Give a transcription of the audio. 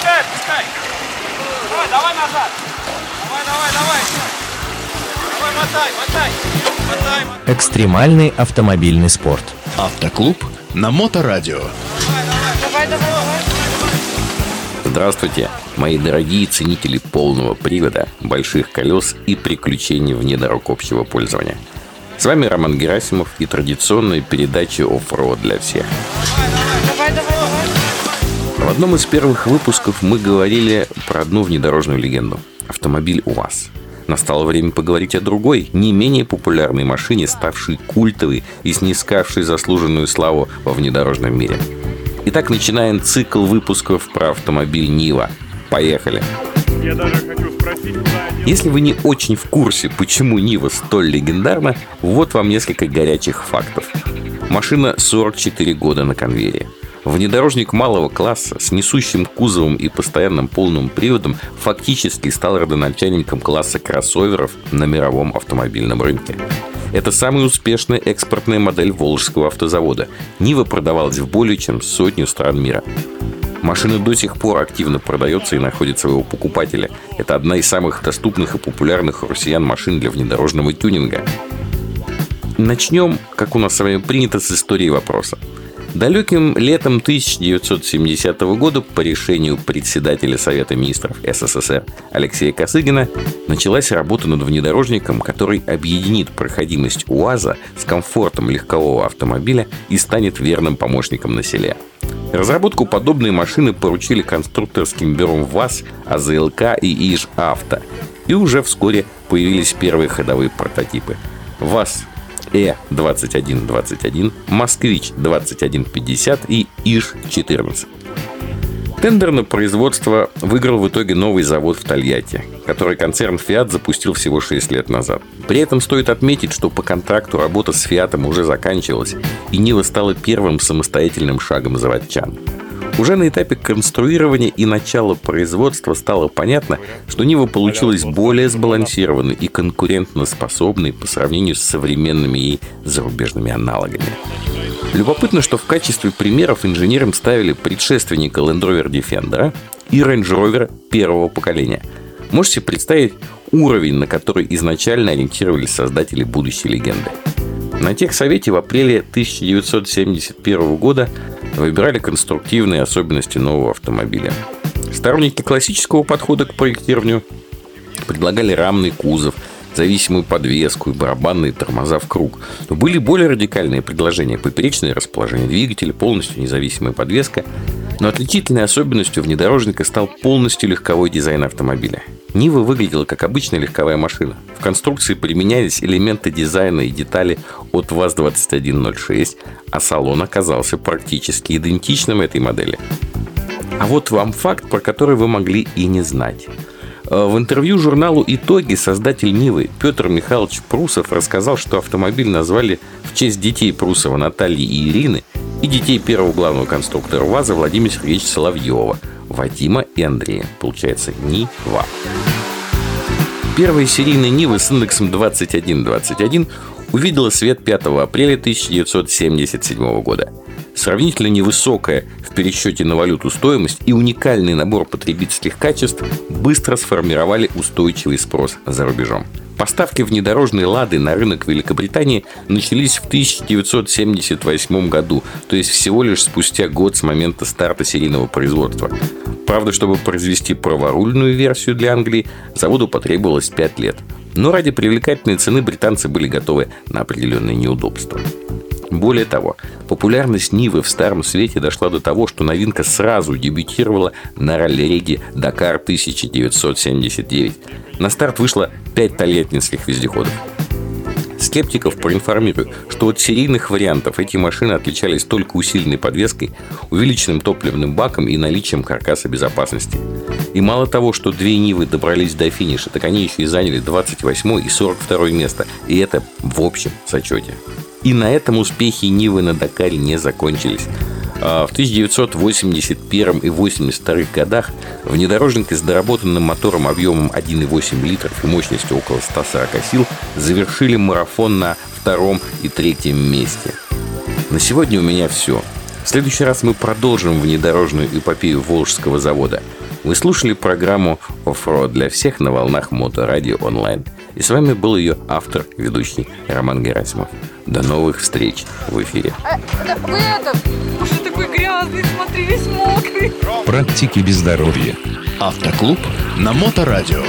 отпускай, отпускай. Давай, давай назад. Давай, давай, давай. Давай, мотай, мотай. Мотай, мотай. Экстремальный автомобильный спорт. Автоклуб на Моторадио. Давай, давай, давай. Здравствуйте, мои дорогие ценители полного привода, больших колес и приключений вне дорог общего пользования. С вами Роман Герасимов и традиционная передача оффроуд для всех. Давай, давай, давай. В одном из первых выпусков мы говорили про одну внедорожную легенду – автомобиль УАЗ. Настало время поговорить о другой, не менее популярной машине, ставшей культовой и снискавшей заслуженную славу во внедорожном мире – Итак, начинаем цикл выпусков про автомобиль Нива. Поехали! Я даже хочу спросить. Если вы не очень в курсе, почему Нива столь легендарна, вот вам несколько горячих фактов. Машина 44 года на конвейере. Внедорожник малого класса с несущим кузовом и постоянным полным приводом фактически стал родоначальником класса кроссоверов на мировом автомобильном рынке. Это самая успешная экспортная модель Волжского автозавода. Нива продавалась в более чем сотню стран мира. Машина до сих пор активно продается и находит своего покупателя. Это одна из самых доступных и популярных у россиян машин для внедорожного тюнинга. Начнем, как у нас с вами принято, с истории вопроса. Далеким летом 1970 года по решению председателя Совета министров СССР Алексея Косыгина началась работа над внедорожником, который объединит проходимость УАЗа с комфортом легкового автомобиля и станет верным помощником на селе. Разработку подобной машины поручили конструкторским бюро ВАЗ, АЗЛК и ИЖ Авто. И уже вскоре появились первые ходовые прототипы. ВАЗ Э-2121, Москвич-2150 и Иж-14. Тендер на производство выиграл в итоге новый завод в Тольятти, который концерн Fiat запустил всего 6 лет назад. При этом стоит отметить, что по контракту работа с Фиатом уже заканчивалась, и Нива стала первым самостоятельным шагом заводчан. Уже на этапе конструирования и начала производства стало понятно, что Нива получилась более сбалансированной и конкурентно способной по сравнению с современными ей зарубежными аналогами. Любопытно, что в качестве примеров инженерам ставили предшественника Land Rover Defender и Range Rover первого поколения. Можете представить уровень, на который изначально ориентировались создатели будущей легенды. На техсовете в апреле 1971 года выбирали конструктивные особенности нового автомобиля. Сторонники классического подхода к проектированию предлагали рамный кузов, зависимую подвеску и барабанные тормоза в круг. Но были более радикальные предложения. Поперечное расположение двигателя, полностью независимая подвеска. Но отличительной особенностью внедорожника стал полностью легковой дизайн автомобиля. Нива выглядела как обычная легковая машина. В конструкции применялись элементы дизайна и детали от ВАЗ-2106, а салон оказался практически идентичным этой модели. А вот вам факт, про который вы могли и не знать. Э, в интервью журналу «Итоги» создатель Нивы Петр Михайлович Прусов рассказал, что автомобиль назвали в честь детей Прусова Натальи и Ирины и детей первого главного конструктора ВАЗа Владимира Сергеевича Соловьева, Вадима и Андрея. Получается, Нива. Первая серийная Нива с индексом 2121 увидела свет 5 апреля 1977 года. Сравнительно невысокая в пересчете на валюту стоимость и уникальный набор потребительских качеств быстро сформировали устойчивый спрос за рубежом. Поставки внедорожной «Лады» на рынок Великобритании начались в 1978 году, то есть всего лишь спустя год с момента старта серийного производства. Правда, чтобы произвести праворульную версию для Англии, заводу потребовалось 5 лет. Но ради привлекательной цены британцы были готовы на определенные неудобства. Более того, популярность Нивы в старом свете дошла до того, что новинка сразу дебютировала на ралли-реге «Дакар 1979». На старт вышло 5 тольяттинских вездеходов. Скептиков проинформирую, что от серийных вариантов эти машины отличались только усиленной подвеской, увеличенным топливным баком и наличием каркаса безопасности. И мало того, что две Нивы добрались до финиша, так они еще и заняли 28 и 42 место. И это в общем зачете. И на этом успехи Нивы на Дакаре не закончились. А в 1981 и 82 годах внедорожники с доработанным мотором объемом 1,8 литров и мощностью около 140 сил завершили марафон на втором и третьем месте. На сегодня у меня все. В следующий раз мы продолжим внедорожную эпопею Волжского завода. Вы слушали программу «Оффроад для всех» на волнах Моторадио онлайн. И с вами был ее автор, ведущий Роман Герасимов. До новых встреч в эфире. Э, да вы это, уже такой грязный, смотри, весь мокрый. Практики без здоровья. Автоклуб на Моторадио.